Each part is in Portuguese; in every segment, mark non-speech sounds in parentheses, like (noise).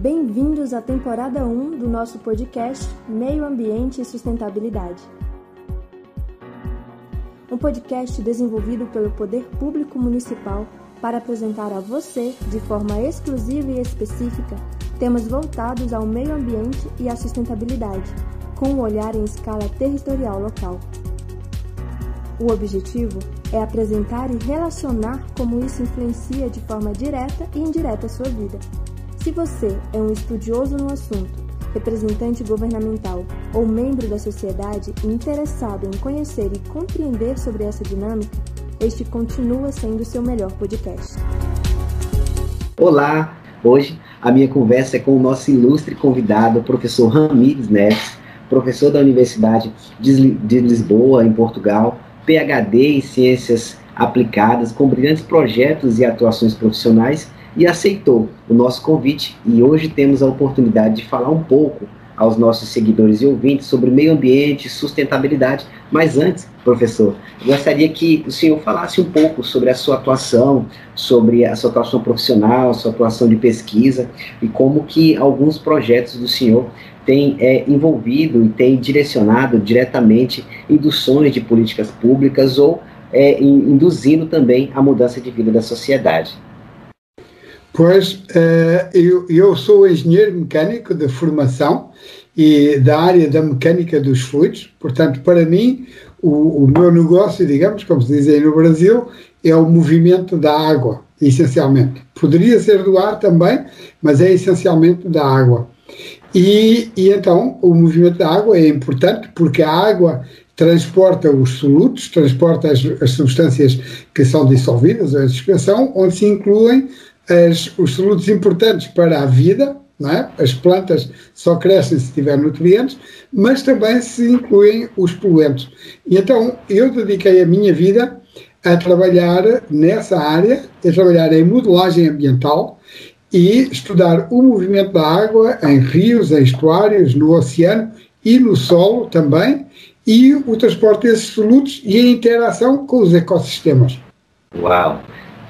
Bem-vindos à temporada 1 do nosso podcast Meio Ambiente e Sustentabilidade. Um podcast desenvolvido pelo Poder Público Municipal para apresentar a você, de forma exclusiva e específica, temas voltados ao meio ambiente e à sustentabilidade, com um olhar em escala territorial local. O objetivo é apresentar e relacionar como isso influencia de forma direta e indireta a sua vida. Se você é um estudioso no assunto, representante governamental ou membro da sociedade interessado em conhecer e compreender sobre essa dinâmica, este continua sendo seu melhor podcast. Olá! Hoje a minha conversa é com o nosso ilustre convidado, o professor Ramires Neves, professor da Universidade de Lisboa, em Portugal, PhD em Ciências Aplicadas, com brilhantes projetos e atuações profissionais, e aceitou o nosso convite. E hoje temos a oportunidade de falar um pouco aos nossos seguidores e ouvintes sobre meio ambiente, sustentabilidade. Mas antes, professor, gostaria que o senhor falasse um pouco sobre a sua atuação, sobre a sua atuação profissional, sua atuação de pesquisa e como que alguns projetos do senhor têm é, envolvido e têm direcionado diretamente induções de políticas públicas ou é, induzindo também a mudança de vida da sociedade. Pois, eh, eu, sou engenheiro mecânico de formação e da área da mecânica dos fluidos, portanto, para mim, o, o meu negócio, digamos, como se diz aí no Brasil, é o movimento da água, essencialmente. Poderia ser do ar também, mas é essencialmente da água. E, e então, o movimento da água é importante porque a água transporta os solutos, transporta as, as substâncias que são dissolvidas, a dispersão, onde se incluem as, os solutos importantes para a vida, é? as plantas só crescem se tiver nutrientes, mas também se incluem os poluentes. E então eu dediquei a minha vida a trabalhar nessa área, a trabalhar em modelagem ambiental e estudar o movimento da água em rios, em estuários, no oceano e no solo também, e o transporte desses solutos e a interação com os ecossistemas. Uau!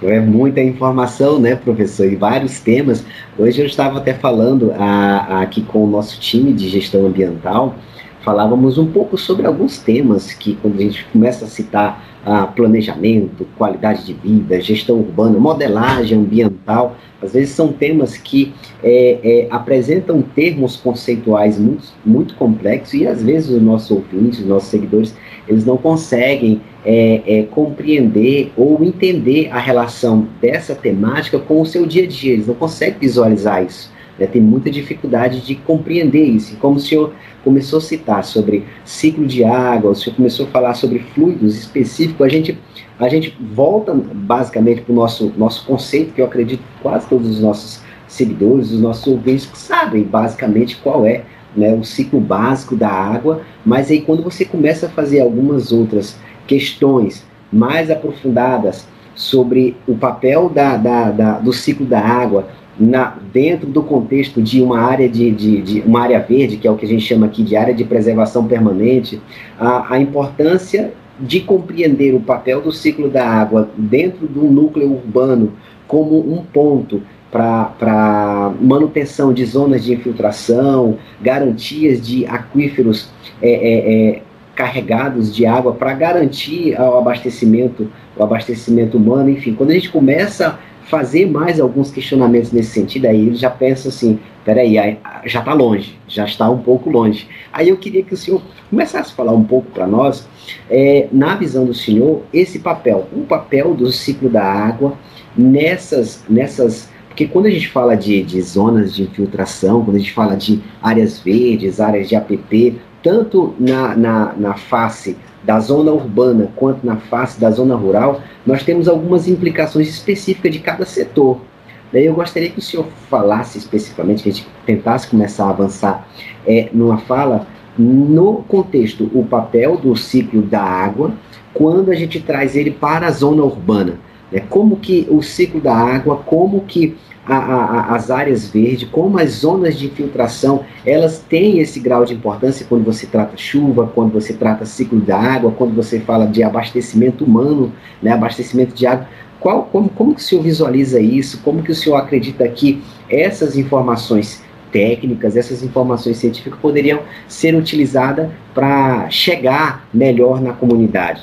É muita informação, né, professor, e vários temas. Hoje eu estava até falando a, a, aqui com o nosso time de gestão ambiental, falávamos um pouco sobre alguns temas que, quando a gente começa a citar ah, planejamento, qualidade de vida, gestão urbana, modelagem ambiental, às vezes são temas que é, é, apresentam termos conceituais muito, muito complexos e às vezes os nossos ouvintes, os nossos seguidores, eles não conseguem é, é, compreender ou entender a relação dessa temática com o seu dia a dia, eles não conseguem visualizar isso. Né? Tem muita dificuldade de compreender isso. E como o senhor começou a citar sobre ciclo de água, o senhor começou a falar sobre fluidos específicos, a gente, a gente volta basicamente para o nosso, nosso conceito, que eu acredito que quase todos os nossos seguidores, os nossos ouvintes sabem basicamente qual é né, o ciclo básico da água, mas aí quando você começa a fazer algumas outras questões mais aprofundadas sobre o papel da, da, da, do ciclo da água na, dentro do contexto de uma área de, de, de, uma área verde, que é o que a gente chama aqui de área de preservação permanente, a, a importância de compreender o papel do ciclo da água dentro do núcleo urbano como um ponto para manutenção de zonas de infiltração, garantias de aquíferos é, é, é, carregados de água para garantir o abastecimento, o abastecimento humano, enfim, quando a gente começa a fazer mais alguns questionamentos nesse sentido, aí ele já pensa assim, peraí, já está longe, já está um pouco longe. Aí eu queria que o senhor começasse a falar um pouco para nós, é, na visão do senhor, esse papel, o papel do ciclo da água nessas, nessas porque quando a gente fala de, de zonas de infiltração, quando a gente fala de áreas verdes, áreas de APP, tanto na, na, na face da zona urbana quanto na face da zona rural, nós temos algumas implicações específicas de cada setor. Daí eu gostaria que o senhor falasse especificamente, que a gente tentasse começar a avançar é, numa fala no contexto, o papel do ciclo da água, quando a gente traz ele para a zona urbana. Né? Como que o ciclo da água, como que a, a, as áreas verdes, como as zonas de infiltração, elas têm esse grau de importância quando você trata chuva, quando você trata ciclo da água, quando você fala de abastecimento humano, né, abastecimento de água. Qual, como, como que o senhor visualiza isso? Como que o senhor acredita que essas informações técnicas, essas informações científicas poderiam ser utilizadas para chegar melhor na comunidade?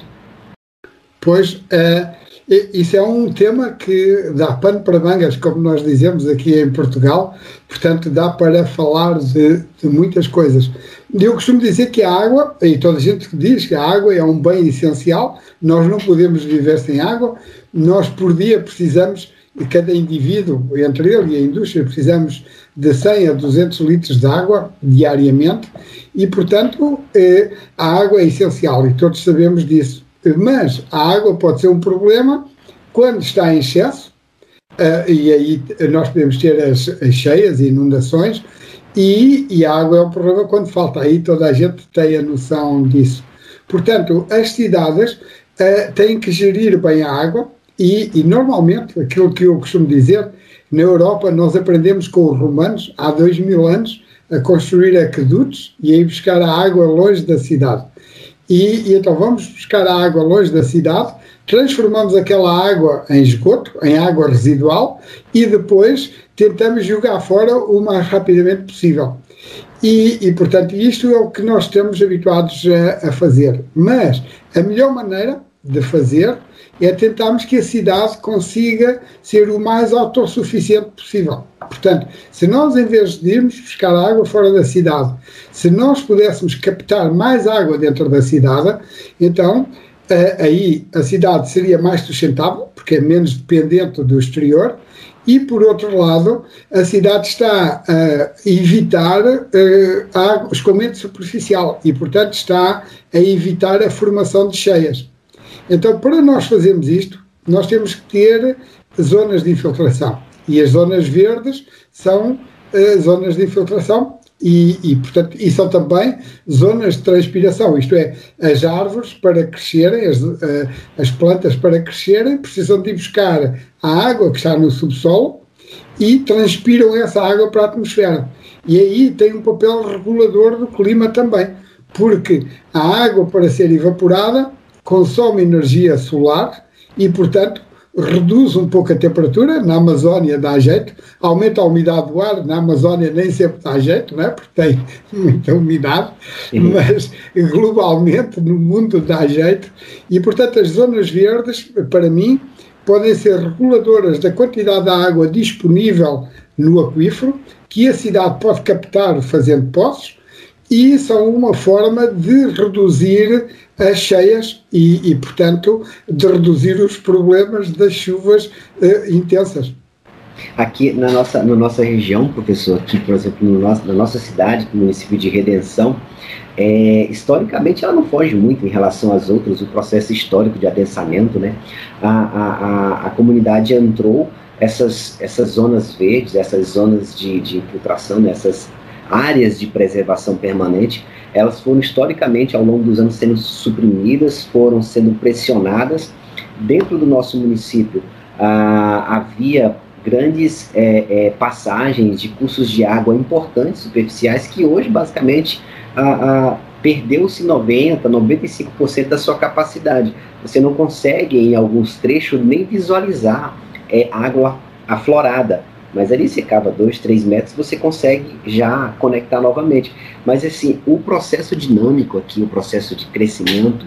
Pois, é, isso é um tema que dá pano para mangas, como nós dizemos aqui em Portugal, portanto dá para falar de, de muitas coisas. Eu costumo dizer que a água, e toda a gente diz que a água é um bem essencial, nós não podemos viver sem água, nós por dia precisamos, e cada indivíduo, entre ele e a indústria, precisamos de 100 a 200 litros de água diariamente, e portanto eh, a água é essencial e todos sabemos disso. Mas a água pode ser um problema quando está em excesso, uh, e aí nós podemos ter as, as cheias e inundações, e, e, a água é um problema quando falta. Aí toda a gente tem a noção disso. Portanto, as cidades uh, têm que gerir bem a água, e, e, normalmente, aquilo que eu costumo dizer, na Europa nós aprendemos com os romanos, há dois mil anos, a construir aquedutos e a ir buscar a água longe da cidade. E, então vamos buscar a água longe da cidade, transformamos aquela água em esgoto, em água residual, e depois tentamos jogar fora o mais rapidamente possível. E, e portanto, isto é o que nós estamos habituados a, a fazer. Mas a melhor maneira de fazer é tentarmos que a cidade consiga ser o mais autossuficiente possível. Portanto, se nós, em vez de irmos buscar água fora da cidade, se nós pudéssemos captar mais água dentro da cidade, então eh, aí a cidade seria mais sustentável, porque é menos dependente do exterior, e, por outro lado, a cidade está a evitar uh, escoamento superficial e, portanto, está a evitar a formação de cheias. Então, para nós fazermos isto, nós temos que ter zonas de infiltração. E as zonas verdes são uh, zonas de infiltração e, e, portanto, e são também zonas de transpiração, isto é, as árvores para crescerem, as, uh, as plantas para crescerem, precisam de ir buscar a água que está no subsolo e transpiram essa água para a atmosfera. E aí tem um papel regulador do clima também, porque a água, para ser evaporada, consome energia solar e, portanto, reduz um pouco a temperatura, na Amazónia dá jeito, aumenta a umidade do ar, na Amazónia nem sempre dá jeito, não é? porque tem (laughs) muita umidade, Sim. mas globalmente no mundo dá jeito, e portanto as zonas verdes, para mim, podem ser reguladoras da quantidade de água disponível no aquífero, que a cidade pode captar fazendo poços, e são uma forma de reduzir as cheias e, e, portanto, de reduzir os problemas das chuvas uh, intensas. Aqui na nossa, na nossa região, professor, aqui, por exemplo, no nosso, na nossa cidade, no município de Redenção, é, historicamente ela não foge muito em relação às outras, o processo histórico de adensamento, né? A, a, a, a comunidade entrou, essas, essas zonas verdes, essas zonas de, de infiltração, né? essas áreas de preservação permanente, elas foram historicamente ao longo dos anos sendo suprimidas, foram sendo pressionadas. Dentro do nosso município ah, havia grandes é, é, passagens de cursos de água importantes, superficiais, que hoje basicamente ah, ah, perdeu-se 90%, 95% da sua capacidade. Você não consegue, em alguns trechos, nem visualizar é, água aflorada mas ali você cava dois, três metros, você consegue já conectar novamente. Mas assim, o processo dinâmico aqui, o processo de crescimento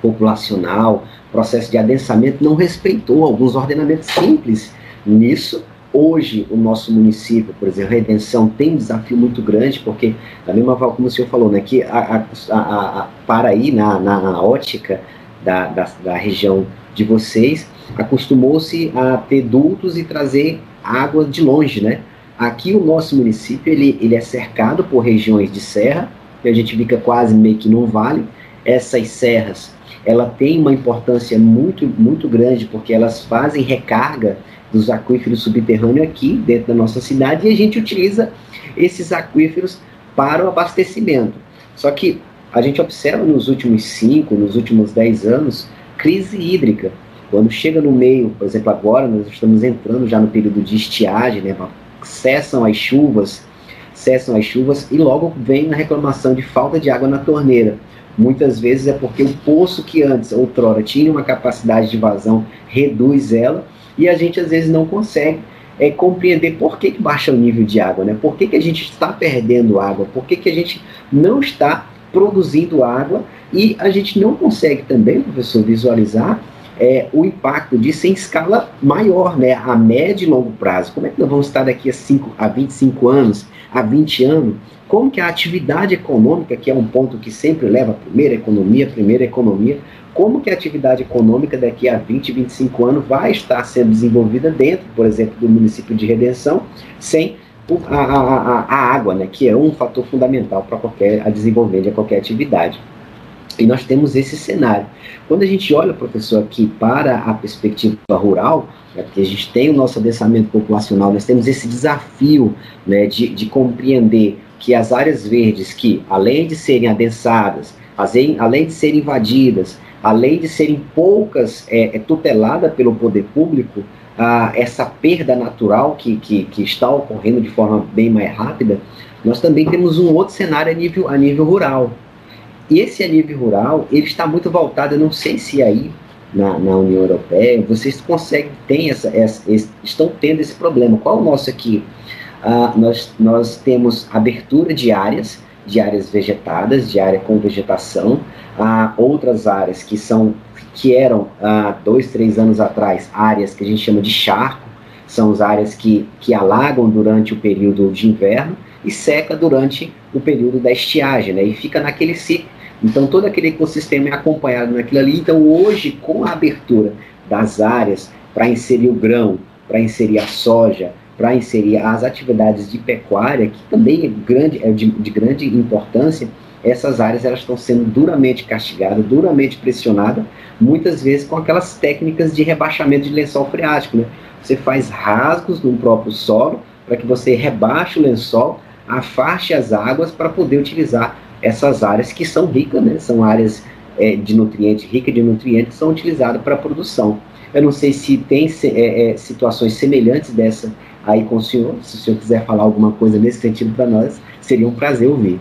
populacional, processo de adensamento, não respeitou alguns ordenamentos simples nisso. Hoje, o nosso município, por exemplo, Redenção, tem um desafio muito grande, porque, da mesma forma como o senhor falou, né, que a, a, a, a para aí na, na ótica da, da, da região de vocês, acostumou-se a ter dutos e trazer água de longe, né? Aqui o nosso município ele, ele é cercado por regiões de serra, e a gente fica quase meio que num vale. Essas serras, ela tem uma importância muito muito grande porque elas fazem recarga dos aquíferos subterrâneos aqui dentro da nossa cidade e a gente utiliza esses aquíferos para o abastecimento. Só que a gente observa nos últimos 5, nos últimos 10 anos, crise hídrica. Quando chega no meio, por exemplo, agora nós estamos entrando já no período de estiagem, né? Cessam as chuvas, cessam as chuvas e logo vem a reclamação de falta de água na torneira. Muitas vezes é porque o poço que antes, outrora, tinha uma capacidade de vazão, reduz ela, e a gente às vezes não consegue é, compreender por que, que baixa o nível de água, né? por que, que a gente está perdendo água, por que, que a gente não está produzindo água e a gente não consegue também, professor, visualizar é, o impacto disso em escala maior, né, a médio e longo prazo. Como é que nós vamos estar daqui a, cinco, a 25 anos, a 20 anos? Como que a atividade econômica, que é um ponto que sempre leva a primeira economia, primeira economia, como que a atividade econômica daqui a 20, 25 anos vai estar sendo desenvolvida dentro, por exemplo, do município de Redenção, sem a, a, a, a água, né, que é um fator fundamental para qualquer a desenvolvimento de qualquer atividade. E nós temos esse cenário. Quando a gente olha, professor, aqui para a perspectiva rural, né, porque a gente tem o nosso adensamento populacional, nós temos esse desafio né, de, de compreender que as áreas verdes, que além de serem adensadas, além de serem invadidas, além de serem poucas é, é tuteladas pelo poder público, ah, essa perda natural que, que, que, está ocorrendo de forma bem mais rápida, nós também temos um outro cenário a nível, a nível rural. E esse a nível rural, ele está muito voltado, eu não sei se aí na, na União Europeia vocês conseguem, tem essa, essa, estão tendo esse problema. Qual o nosso aqui? Ah, nós, nós temos abertura de áreas, de áreas vegetadas, de área com vegetação, ah, outras áreas que são que eram há dois, três anos atrás áreas que a gente chama de charco, são as áreas que, que alagam durante o período de inverno e seca durante o período da estiagem, né? E fica naquele ciclo. Então todo aquele ecossistema é acompanhado naquilo ali. Então hoje, com a abertura das áreas para inserir o grão, para inserir a soja, para inserir as atividades de pecuária, que também é, grande, é de, de grande importância, essas áreas elas estão sendo duramente castigadas, duramente pressionadas, muitas vezes com aquelas técnicas de rebaixamento de lençol freático. Né? Você faz rasgos no próprio solo para que você rebaixe o lençol, afaste as águas para poder utilizar essas áreas que são ricas, né? são áreas é, de nutrientes, ricas de nutrientes, são utilizadas para a produção. Eu não sei se tem é, é, situações semelhantes dessa aí com o senhor, se o senhor quiser falar alguma coisa nesse sentido para nós, seria um prazer ouvir.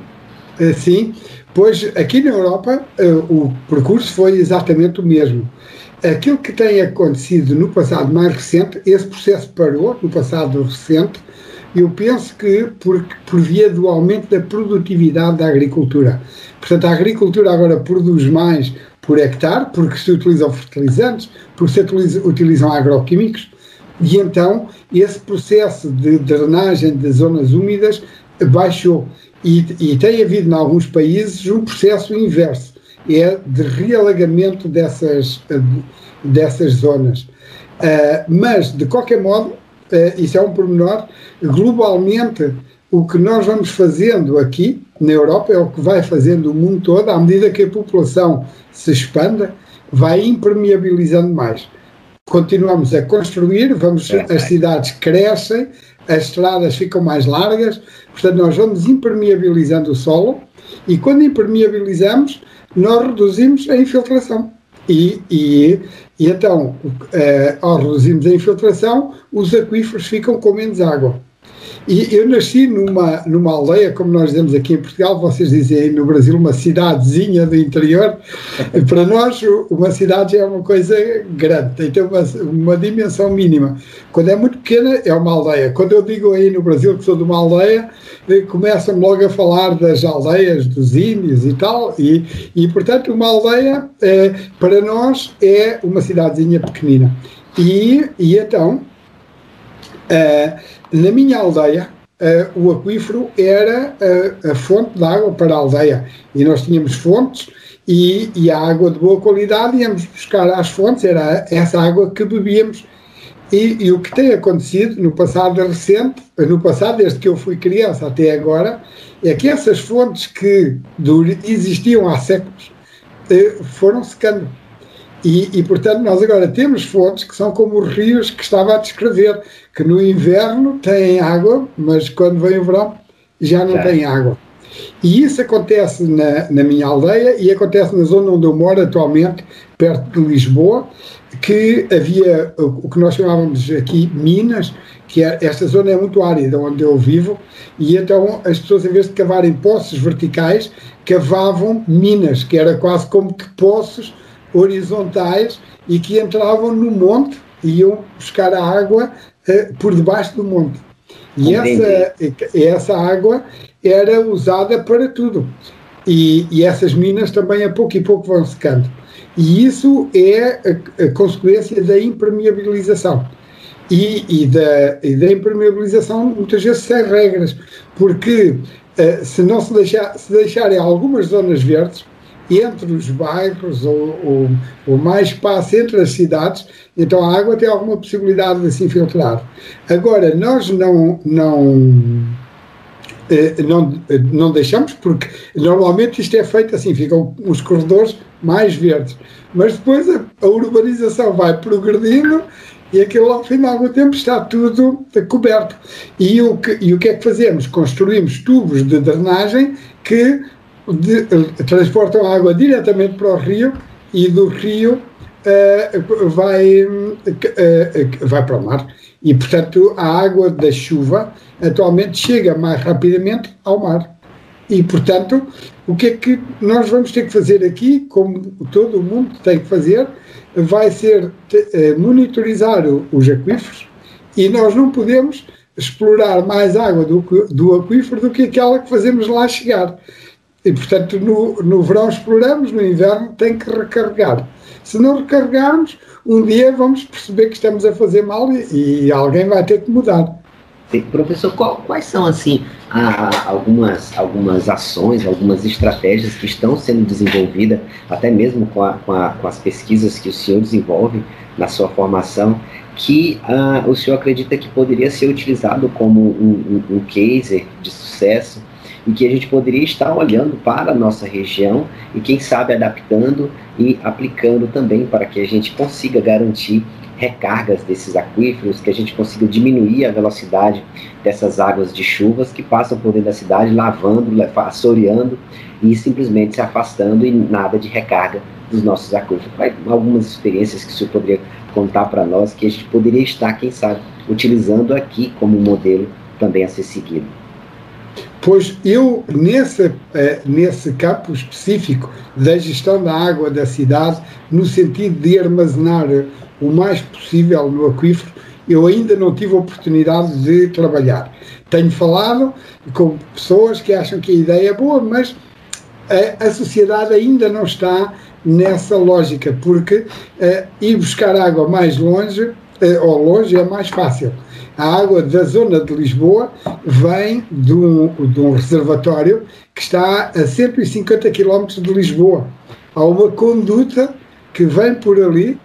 Eh, sim, pois aqui na Europa eh, o percurso foi exatamente o mesmo. Aquilo que tem acontecido no passado mais recente, esse processo parou no passado recente, eu penso que por, por via do aumento da produtividade da agricultura. Portanto, a agricultura agora produz mais por hectare, porque se utilizam fertilizantes, porque se utilizam, utilizam agroquímicos, e então esse processo de drenagem de zonas úmidas baixou. E, e tem havido em alguns países um processo inverso, é de realagamento dessas, dessas zonas. Uh, mas, de qualquer modo, uh, isso é um pormenor, globalmente, o que nós vamos fazendo aqui na Europa é o que vai fazendo o mundo todo, à medida que a população se expanda, vai impermeabilizando mais. Continuamos a construir, vamos, as cidades crescem, as estradas ficam mais largas, portanto, nós vamos impermeabilizando o solo e quando impermeabilizamos, nós reduzimos a infiltração. E, e, e então, eh, ao reduzirmos a infiltração, os aquíferos ficam com menos água. E eu nasci numa, numa aldeia, como nós dizemos aqui em Portugal, vocês dizem aí no Brasil, uma cidadezinha do interior. (laughs) Para nós, uma cidade é uma coisa grande, tem que ter uma, uma dimensão mínima. Quando é muito pequena, é uma aldeia. Quando eu digo aí no Brasil que sou de uma aldeia, eh, começam logo a falar das aldeias, dos índios e tal. E, e portanto, uma aldeia, é, para nós, é uma cidadezinha pequenina. E, e então. É, na minha aldeia, uh, o aquífero era uh, a fonte de água para a aldeia. E nós tínhamos fontes e, e, a água de boa qualidade íamos buscar às fontes, era essa água que bebíamos. E, e, o que tem acontecido no passado recente, no passado, desde que eu fui criança até agora, é que essas fontes que existiam há séculos uh, foram secando e, e, portanto, nós agora temos fontes que são como os rios que estava a descrever, que no inverno têm água, mas quando vem o verão já não é. tem água. E isso acontece na, na minha aldeia e acontece na zona onde eu moro atualmente, perto de Lisboa, que havia o que nós chamávamos aqui minas, que é, esta zona é muito árida onde eu vivo, e então as pessoas, em vez de cavarem poços verticais, cavavam minas, que era quase como que poços horizontais e que entravam no monte e iam buscar a água uh, por debaixo do monte. E essa, essa água era usada para tudo. E, e, essas minas também a pouco e pouco vão secando. E isso é a, a consequência da impermeabilização. E, e, da, e da impermeabilização muitas vezes sem regras, porque uh, se não se, deixar, se deixarem algumas zonas verdes, entre os bairros ou, ou, ou, mais espaço entre as cidades, então a água tem alguma possibilidade de se infiltrar. Agora, nós não, não, eh, não, não deixamos, porque normalmente isto é feito assim, ficam os corredores mais verdes, mas depois a, a urbanização vai progredindo e aquilo ao de algum tempo está tudo coberto. E o que, e o que é que fazemos? Construímos tubos de drenagem que de, transportam água diretamente para o rio e do rio uh, vai, uh, vai para o mar. E, portanto, a água da chuva atualmente chega mais rapidamente ao mar. E, portanto, o que é que nós vamos ter que fazer aqui, como todo o mundo tem que fazer, vai ser monitorizar os aquíferos e nós não podemos explorar mais água do, do aquífero do que aquela que fazemos lá chegar. E, portanto, no, no verão exploramos, no inverno tem que recarregar. Se não recarregarmos, um dia vamos perceber que estamos a fazer mal e, e alguém vai ter que mudar. Professor, qual, quais são assim a, algumas, algumas ações, algumas estratégias que estão sendo desenvolvidas, até mesmo com, a, com, a, com as pesquisas que o senhor desenvolve na sua formação, que uh, o senhor acredita que poderia ser utilizado como um, um, um case de sucesso e que a gente poderia estar olhando para a nossa região e, quem sabe, adaptando e aplicando também para que a gente consiga garantir recargas desses aquíferos, que a gente consiga diminuir a velocidade dessas águas de chuvas que passam por dentro da cidade, lavando, assoreando e simplesmente se afastando e nada de recarga dos nossos aquíferos. Algumas experiências que o senhor poderia contar para nós que a gente poderia estar, quem sabe, utilizando aqui como modelo também a ser seguido. Pois eu, nesse, eh, nesse campo específico da gestão da água da cidade, no sentido de armazenar o mais possível no aquífero, eu ainda não tive a oportunidade de trabalhar. Tenho falado com pessoas que acham que a ideia é boa, mas a, a sociedade ainda não está nessa lógica, porque uh, ir buscar água mais longe ou longe é mais fácil. A água da zona de Lisboa vem de um, de um reservatório que está a 150 km de Lisboa. Há uma conduta que vem por ali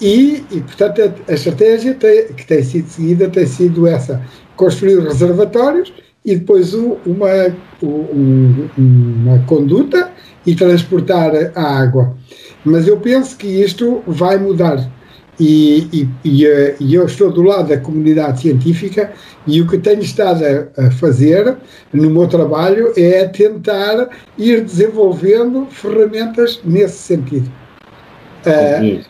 e, e portanto, a, a estratégia tem, que tem sido seguida tem sido essa: construir reservatórios e depois uma, um, uma conduta e transportar a água. Mas eu penso que isto vai mudar. E, e, e, eh, e, eu estou do lado da comunidade científica e o que tenho estado a, a, fazer no meu trabalho é tentar ir desenvolvendo ferramentas nesse sentido. Uh,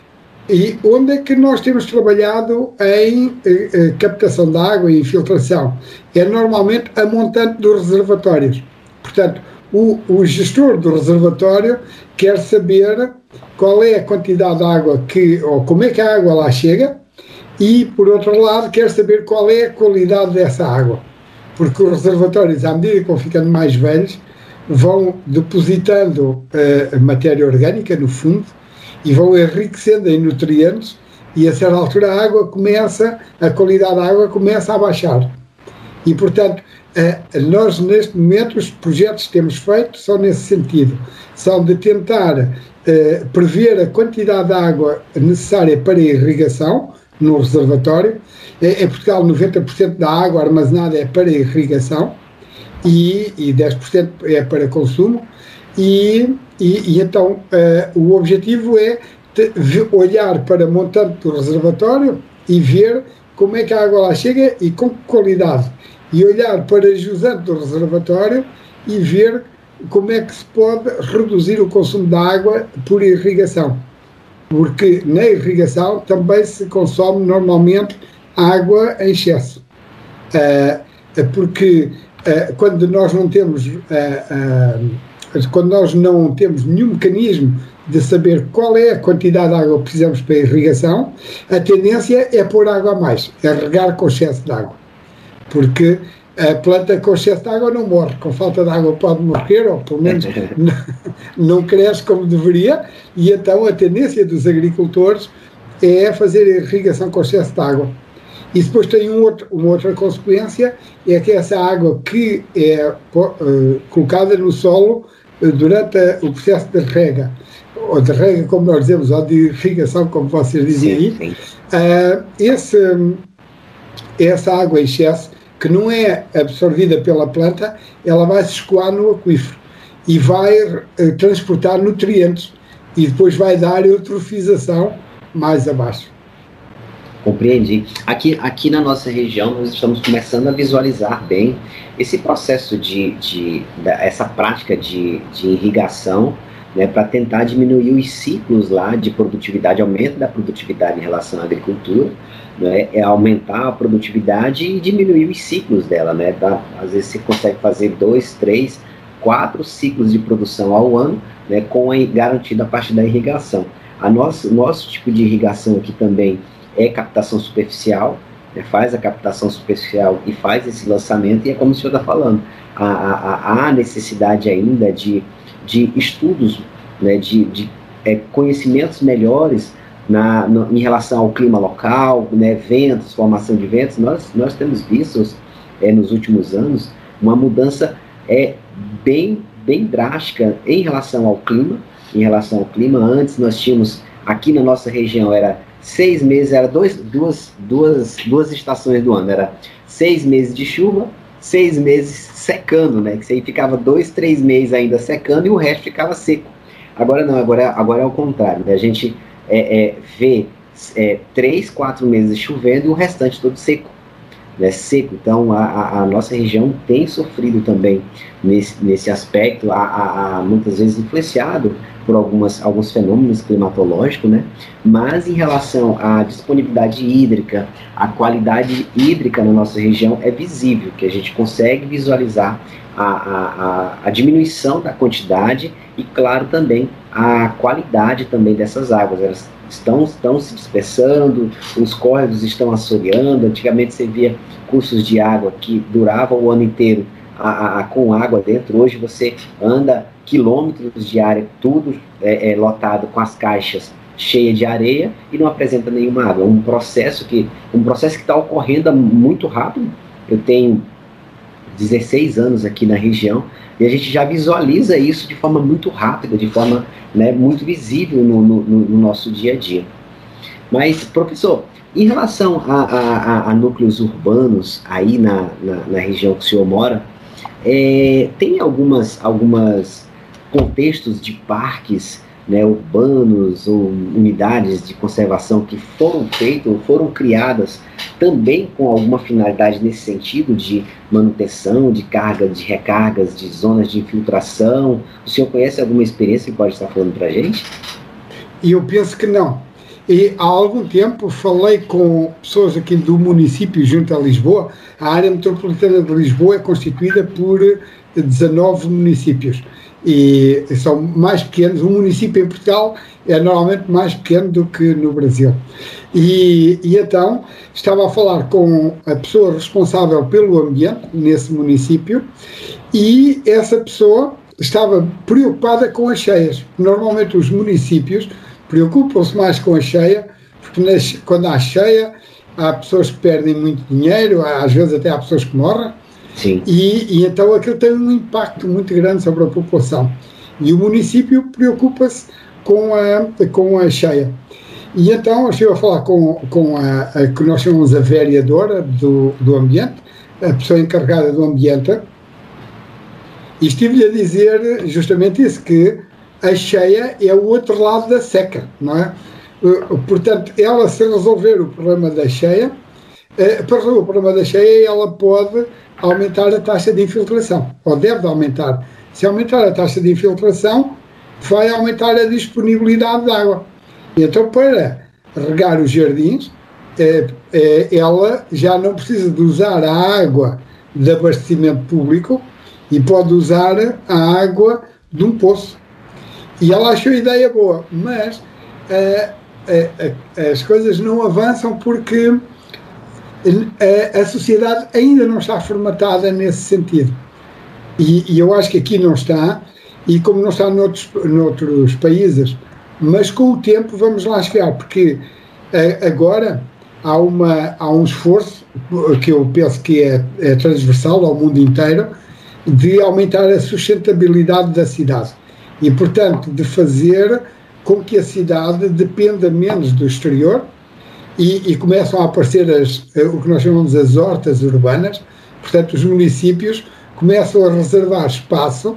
e onde é que nós temos trabalhado em eh, eh, captação de água e infiltração? É normalmente a montante dos reservatórios. Portanto, o, o gestor do reservatório quer saber qual é a quantidade de água que, ou como é que a água lá chega, e, por outro lado, quer saber qual é a qualidade dessa água. Porque os reservatórios, à medida que vão ficando mais velhos, vão depositando uh, matéria orgânica no fundo e vão enriquecendo em nutrientes e a certa altura a água começa, a qualidade da água começa a baixar. E, portanto, nós neste momento os projetos que temos feito são nesse sentido, são de tentar eh, prever a quantidade de água necessária para irrigação no reservatório. Em Portugal, 90% da água armazenada é para irrigação e, e 10% é para consumo. E, e, e então uh, o objetivo é olhar para o montante do reservatório e ver como é que a água lá chega e com que qualidade. E olhar para jusante do reservatório e ver como é que se pode reduzir o consumo de água por irrigação. Porque na irrigação também se consome normalmente água em excesso. Uh, porque uh, quando nós não temos quando nós não temos nenhum mecanismo de saber qual é a quantidade de água que precisamos para a irrigação, a tendência é pôr água a mais, é regar com excesso de água. Porque a planta com excesso de água não morre, com falta de água pode morrer, ou pelo menos (laughs) não, cresce como deveria, e então a tendência dos agricultores é fazer a irrigação com excesso de água. E depois tem um outro, uma outra consequência, é que essa água que é uh, colocada no solo uh, durante a, o processo de rega, ou de rega, como nós dizemos, ou de irrigação, como vocês dizem aí, uh, esse, essa água em excesso, que não é absorvida pela planta, ela vai se escoar no aquífero e vai transportar nutrientes e depois vai dar eutrofização mais abaixo. Compreendi. Aqui, aqui na nossa região, nós estamos começando a visualizar bem esse processo de, de, de essa prática de, de irrigação, né, para tentar diminuir os ciclos lá de produtividade, aumento da produtividade em relação à agricultura, né, é aumentar a produtividade e diminuir os ciclos dela, né, às vezes você consegue fazer dois, três, quatro ciclos de produção ao ano, né, com a garantida a partir da irrigação. A nosso, nosso tipo de irrigação aqui também é captação superficial, né, faz a captação superficial e faz esse lançamento, e é como o senhor está falando, há, há, necessidade ainda de, de estudos, né, de, de é, conhecimentos melhores na, no, em relação ao clima local, né, ventos, formação de ventos. Nós, nós temos visto é, nos últimos anos uma mudança é, bem, bem drástica em relação ao clima. Em relação ao clima, antes nós tínhamos aqui na nossa região era seis meses, era dois, duas, duas, duas estações do ano, era seis meses de chuva, seis meses secando, né? Que aí ficava dois, três meses ainda secando e o resto ficava seco. Agora não, agora, agora é o contrário, né? A gente é, é, vê é, três, quatro meses chovendo e o restante todo seco né, seco. Então, a, a, nossa região tem sofrido também nesse, nesse aspecto, a, a, muitas vezes influenciado por algumas, alguns fenômenos climatológicos, né? mas em relação à disponibilidade hídrica, a qualidade hídrica na nossa região é visível, que a gente consegue visualizar a, a, a, diminuição da quantidade e, claro, também a qualidade também dessas águas. Elas estão, estão se dispersando, os córregos estão assoreando. Antigamente você via cursos de água que duravam o ano inteiro a, a, com água dentro. Hoje você anda quilômetros de área, tudo é, é, lotado com as caixas cheias de areia e não apresenta nenhuma água. É um processo que um processo que está ocorrendo muito rápido. Eu tenho 16 anos aqui na região e a gente já visualiza isso de forma muito rápida, de forma né, muito visível no, no, no nosso dia a dia. Mas, professor, em relação a, a, a núcleos urbanos aí na, na, na, região que o senhor mora, é, tem algumas, algumas contextos de parques né, urbanos ou unidades de conservação que foram feitas, foram criadas também com alguma finalidade nesse sentido de manutenção, de carga, de recargas, de zonas de infiltração. O senhor conhece alguma experiência que pode estar falando para a gente? Eu penso que não. E há algum tempo falei com pessoas aqui do município junto a Lisboa. A área metropolitana de Lisboa é constituída por 19 municípios e são mais pequenos. Um município em Portugal é normalmente mais pequeno do que no Brasil. E, e, então estava a falar com a pessoa responsável pelo ambiente nesse município e essa pessoa estava preocupada com as cheias. Normalmente os municípios preocupam-se mais com a cheia, porque nas, quando há cheia há pessoas que perdem muito dinheiro, às vezes até há pessoas que morrem, Sim. E, e então aquilo tem um impacto muito grande sobre a população. E o município preocupa-se com a, com a cheia. E então eu estive a falar com, com a, a, que nós chamamos a vereadora do, do ambiente, a pessoa encarregada do ambiente, e estive-lhe a dizer justamente isso, que a cheia é o outro lado da seca, não é? Portanto, ela se resolver o problema da cheia, eh, o problema da cheia, ela pode aumentar a taxa de infiltração, ou deve aumentar. Se aumentar a taxa de infiltração, vai aumentar a disponibilidade de água. Então, para regar os jardins, ela já não precisa de usar a água de abastecimento público e pode usar a água de um poço. E ela achou a ideia boa, mas é, é, é as coisas não avançam porque a, a, sociedade ainda não está formatada nesse sentido. E, e, eu acho que aqui não está, e como não está noutros, noutros países, mas com o tempo vamos lá chegar, porque agora há, uma, há um esforço que eu penso que é, é transversal ao mundo inteiro de aumentar a sustentabilidade da cidade e, portanto, de fazer com que a cidade dependa menos do exterior e, e começam a aparecer as, o que nós chamamos as hortas urbanas, portanto, os municípios começam a reservar espaço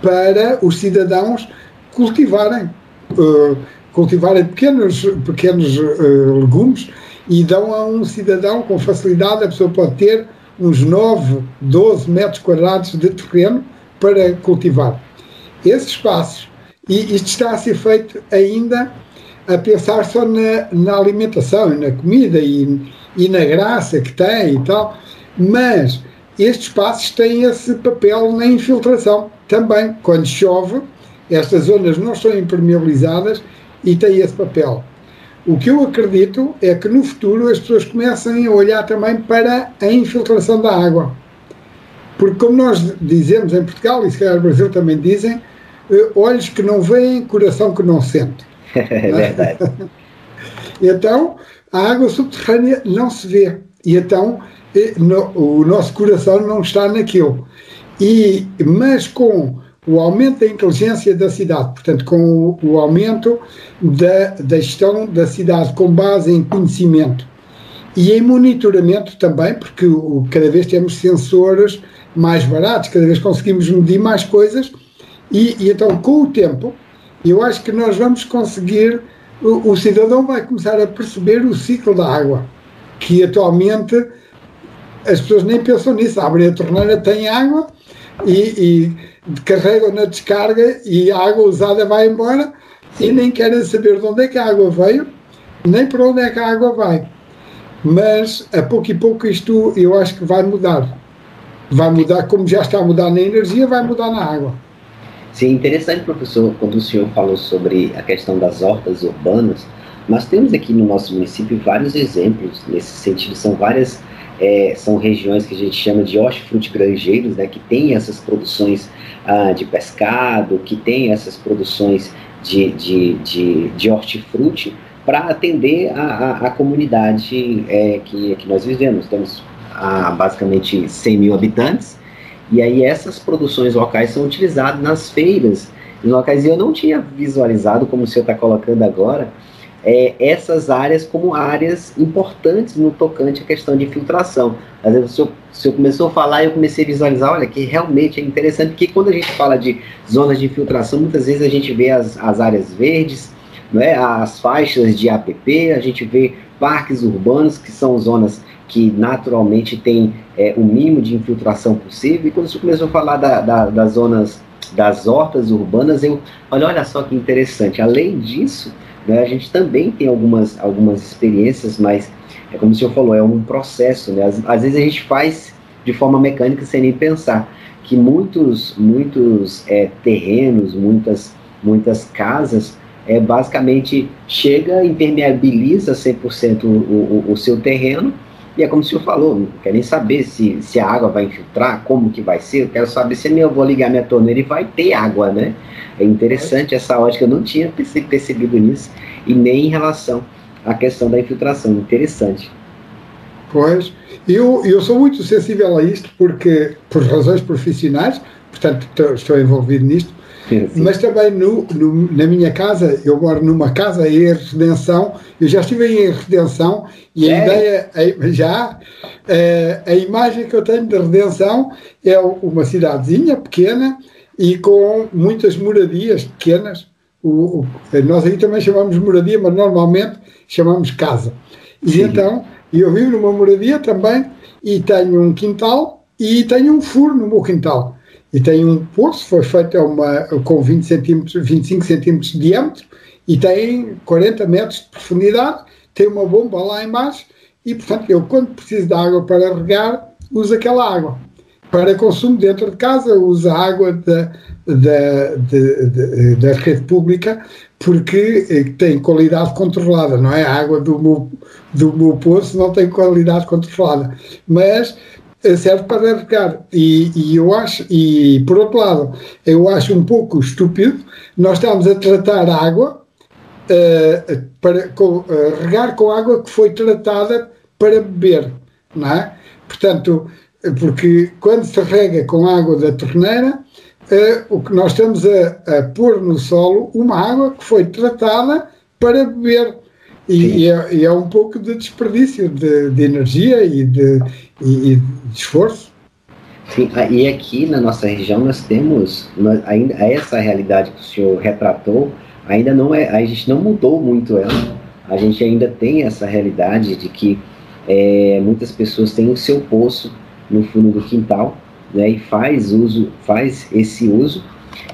para os cidadãos cultivarem, uh, cultivarem pequenos, pequenos uh, legumes e dão a um cidadão com facilidade, a pessoa pode ter uns 9, 12 metros quadrados de terreno para cultivar. Esses espaços, e isto está a ser feito ainda a pensar só na, na alimentação, na comida e, e na graça que tem e tal, mas estes espaços têm esse papel na infiltração também. Quando chove, estas zonas não são impermeabilizadas e têm esse papel. O que eu acredito é que no futuro as pessoas comecem a olhar também para a infiltração da água. Porque, como nós dizemos em Portugal, e se calhar no Brasil também dizem, eh, olhos que não veem, coração que não sente. É verdade. então, a água subterrânea não se vê. E então, eh, o nosso coração não está naquilo. E, mas com o aumento da inteligência da cidade, portanto, com o, o aumento da, da gestão da cidade com base em conhecimento e em monitoramento também, porque o, cada vez temos sensores mais baratos, cada vez conseguimos medir mais coisas, e, e então, com o tempo, eu acho que nós vamos conseguir, o, o cidadão vai começar a perceber o ciclo da água, que atualmente as pessoas nem pensam nisso, abrem a torneira, tem água e, e carregam na descarga e a água usada vai embora e nem querem saber de onde é que a água veio, nem para onde é que a água vai. Mas a pouco e pouco isto eu acho que vai mudar. Vai mudar, como já está a mudar na energia, vai mudar na água. Sim, interessante, professor, quando o senhor falou sobre a questão das hortas urbanas, nós temos aqui no nosso município vários exemplos nesse sentido, são várias é, são regiões que a gente chama de hortifrutigranjeiros, né, que tem essas produções ah, de pescado, que tem essas produções de, de, de, de hortifruti, para atender a, a, a comunidade é, que, que nós vivemos. Temos ah, basicamente 100 mil habitantes, e aí essas produções locais são utilizadas nas feiras, em locais, e eu não tinha visualizado, como o senhor está colocando agora, é, essas áreas como áreas importantes no tocante à questão de filtração. Às vezes o senhor, o senhor começou a falar e eu comecei a visualizar, olha, que realmente é interessante, porque quando a gente fala de zonas de infiltração, muitas vezes a gente vê as, as áreas verdes, é, as faixas de APP, a gente vê parques urbanos, que são zonas que naturalmente têm é, o mínimo de infiltração possível, e quando você começou a falar da, da, das zonas, das hortas urbanas, eu, olha, olha só que interessante, além disso, né? A gente também tem algumas, algumas experiências, mas é como o senhor falou, é um processo. Né? Às, às vezes a gente faz de forma mecânica sem nem pensar que muitos, muitos é, terrenos, muitas, muitas casas, é, basicamente chega, impermeabiliza 100% o, o, o seu terreno, e é como o senhor falou, não quer nem saber se, se a água vai infiltrar, como que vai ser, eu quero saber se eu vou ligar minha torneira e vai ter água, né? É interessante essa ótica, eu não tinha percebido nisso, e nem em relação à questão da infiltração. Interessante. Pois, eu, eu sou muito sensível a isto, porque, por razões profissionais, portanto, estou envolvido nisto, Sim, sim. Mas também no, no, na minha casa, eu moro numa casa em redenção, eu já estive em redenção e a ideia, a, já, a, a imagem que eu tenho de redenção é uma cidadezinha pequena, e com muitas moradias pequenas. O, o, nós aí também chamamos moradia, mas normalmente chamamos casa. E Sim. então eu vivo numa moradia também e tenho um quintal e tenho um furo no meu quintal. E tenho um poço, foi feito uma, com 20 centímetros, 25 centímetros de diâmetro e tem 40 metros de profundidade, tem uma bomba lá embaixo e, portanto, eu quando preciso de água para regar, uso aquela água. Para consumo dentro de casa, uso a água da, da, da, da rede pública porque eh, tem qualidade controlada, não é? A água do meu, do meu poço não tem qualidade controlada, mas serve para regar. E, e, eu acho, e por outro lado, eu acho um pouco estúpido nós estamos a tratar a água uh, para com, uh, regar com água que foi tratada para beber, não é? Portanto, porque quando se rega com água da torneira, uh, o que nós estamos a, a, pôr no solo uma água que foi tratada para beber. E, é, e é, um pouco de desperdício de, de energia e de, e, e de esforço. Sim, ah, e aqui na nossa região nós temos nós, ainda essa realidade que o senhor retratou, ainda não é, a gente não mudou muito ela. A gente ainda tem essa realidade de que é, muitas pessoas têm o seu poço no fundo do quintal né, e faz uso, faz esse uso.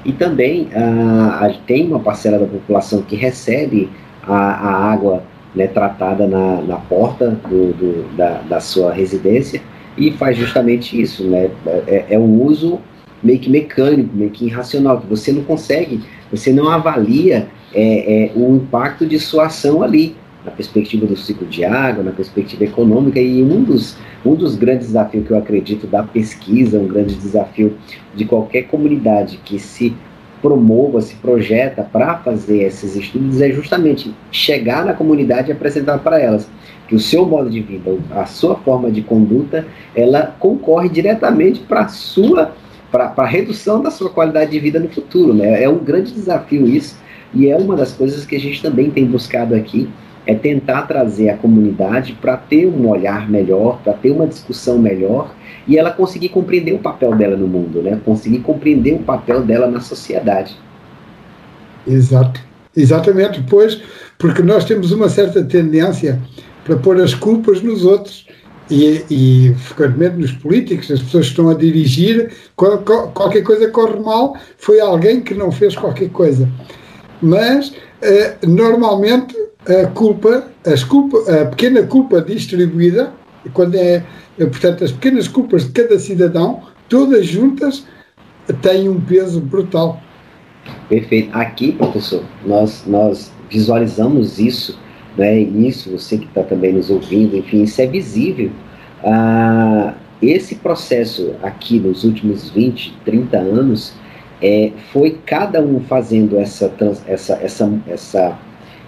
E também a, a, tem uma parcela da população que recebe a, a água né, tratada na, na porta do, do, da, da sua residência e faz justamente isso, né? É, é um uso meio que mecânico, meio que irracional, que você não consegue, você não avalia é, é, o impacto de sua ação ali na perspectiva do ciclo de água, na perspectiva econômica, e um dos, um dos grandes desafios que eu acredito da pesquisa, um grande desafio de qualquer comunidade que se promova, se projeta para fazer esses estudos, é justamente chegar na comunidade e apresentar para elas que o seu modo de vida, a sua forma de conduta, ela concorre diretamente para a sua para a redução da sua qualidade de vida no futuro. Né? É um grande desafio isso, e é uma das coisas que a gente também tem buscado aqui é tentar trazer a comunidade para ter um olhar melhor, para ter uma discussão melhor e ela conseguir compreender o papel dela no mundo, né? Conseguir compreender o papel dela na sociedade. Exato, exatamente, pois, porque nós temos uma certa tendência para pôr as culpas nos outros e, e frequentemente nos políticos, as pessoas estão a dirigir, qualquer coisa corre mal, foi alguém que não fez qualquer coisa. Mas, eh, normalmente, a culpa, as culpa, a pequena culpa distribuída, quando é, portanto, as pequenas culpas de cada cidadão, todas juntas, têm um peso brutal. Perfeito. Aqui, professor, nós, nós visualizamos isso, né? isso, você que está também nos ouvindo, enfim, isso é visível. Ah, esse processo aqui nos últimos 20, 30 anos, é, foi cada um fazendo essa, essa, essa, essa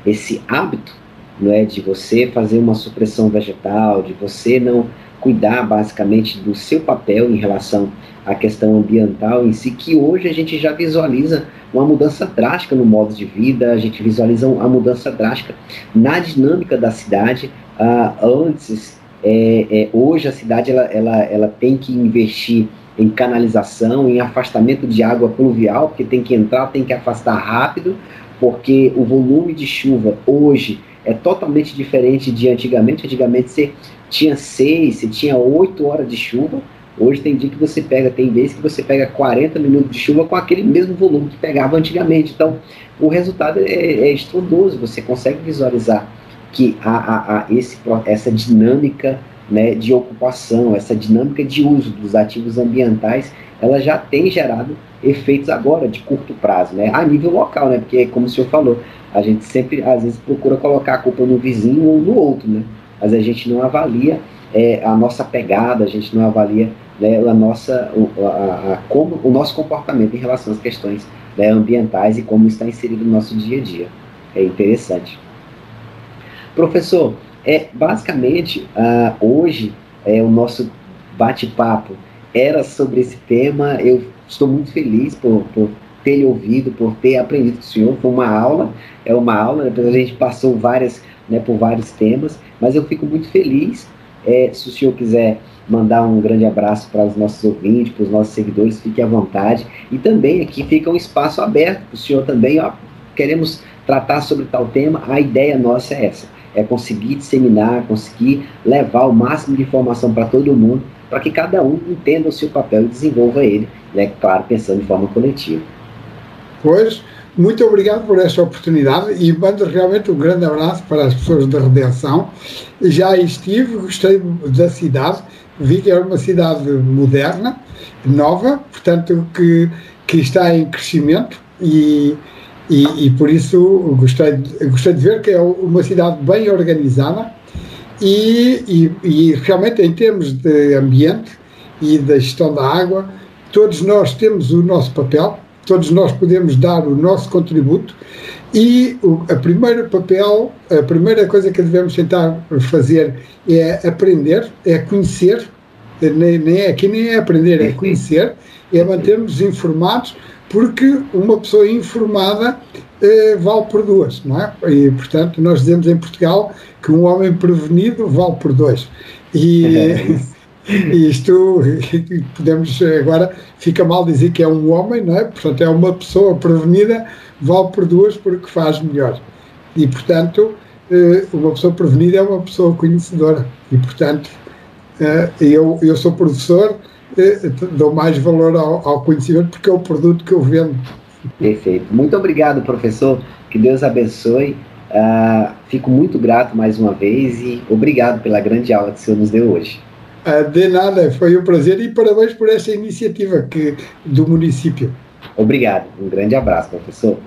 esse hábito não é, de você fazer uma supressão vegetal, de você não cuidar basicamente do seu papel em relação à questão ambiental em si, que hoje a gente já visualiza uma mudança drástica no modo de vida, a gente visualiza uma mudança drástica na dinâmica da cidade. Uh, antes, é, é, hoje a cidade ela, ela, ela tem que investir em canalização, em afastamento de água pluvial, porque tem que entrar, tem que afastar rápido, porque o volume de chuva hoje é totalmente diferente de antigamente. Antigamente você tinha seis, você tinha oito horas de chuva. Hoje tem dia que você pega, tem vezes que você pega 40 minutos de chuva com aquele mesmo volume que pegava antigamente. Então, o resultado é, é estrondoso. Você consegue visualizar que a esse, essa dinâmica né, de ocupação, essa dinâmica de uso dos ativos ambientais, ela já tem gerado efeitos agora de curto prazo, né? A nível local, né? Porque, como o senhor falou, a gente sempre, às vezes, procura colocar a culpa no vizinho ou no outro, né? Mas a gente não avalia é, a nossa pegada, a gente não avalia né, a nossa, a, a, a, como, o nosso comportamento em relação às questões né, ambientais e como está inserido no nosso dia a dia. É interessante. Professor, é, basicamente, uh, hoje, é, o nosso bate-papo era sobre esse tema. Eu estou muito feliz por, por ter ouvido, por ter aprendido com o senhor. Foi uma aula, é uma aula, depois a gente passou várias, né, por vários temas, mas eu fico muito feliz. É, se o senhor quiser mandar um grande abraço para os nossos ouvintes, para os nossos seguidores, fique à vontade. E também aqui fica um espaço aberto para o senhor também, ó, queremos tratar sobre tal tema, a ideia nossa é essa é conseguir disseminar, conseguir levar o máximo de informação para todo mundo, para que cada um entenda o seu papel e desenvolva ele, né, claro, pensando de forma coletiva. Pois, muito obrigado por esta oportunidade e mando realmente um grande abraço para as pessoas da Redenção. Já estive, gostei da cidade, vi que é uma cidade moderna, nova, portanto, que, que está em crescimento e, e, e por isso gostei, gostei de ver que é uma cidade bem organizada e, e, e realmente em termos de ambiente e da gestão da água, todos nós temos o nosso papel todos nós podemos dar o nosso contributo e o a primeiro papel, a primeira coisa que devemos tentar fazer é aprender, é conhecer, nem, nem é aqui nem é aprender, é conhecer, é mantermos informados, porque uma pessoa informada eh, vale por duas, não é? E, portanto, nós dizemos em Portugal que um homem prevenido vale por dois. E, (laughs) é (laughs) e isto, (laughs) podemos agora, fica mal dizer que é um homem, não é? Portanto, é uma pessoa prevenida, vale por duas porque faz melhor. E, portanto, eh, uma pessoa prevenida é uma pessoa conhecedora. E, portanto, eh, eu, eu sou professor, dou mais valor ao, ao conhecimento porque é o produto que eu vendo. Perfeito. Muito obrigado, professor. Que Deus abençoe. Uh, fico muito grato mais uma vez e obrigado pela grande aula que o senhor nos deu hoje. Ah, de nada, foi um prazer e parabéns por essa iniciativa que, do município. Obrigado, um grande abraço, professor.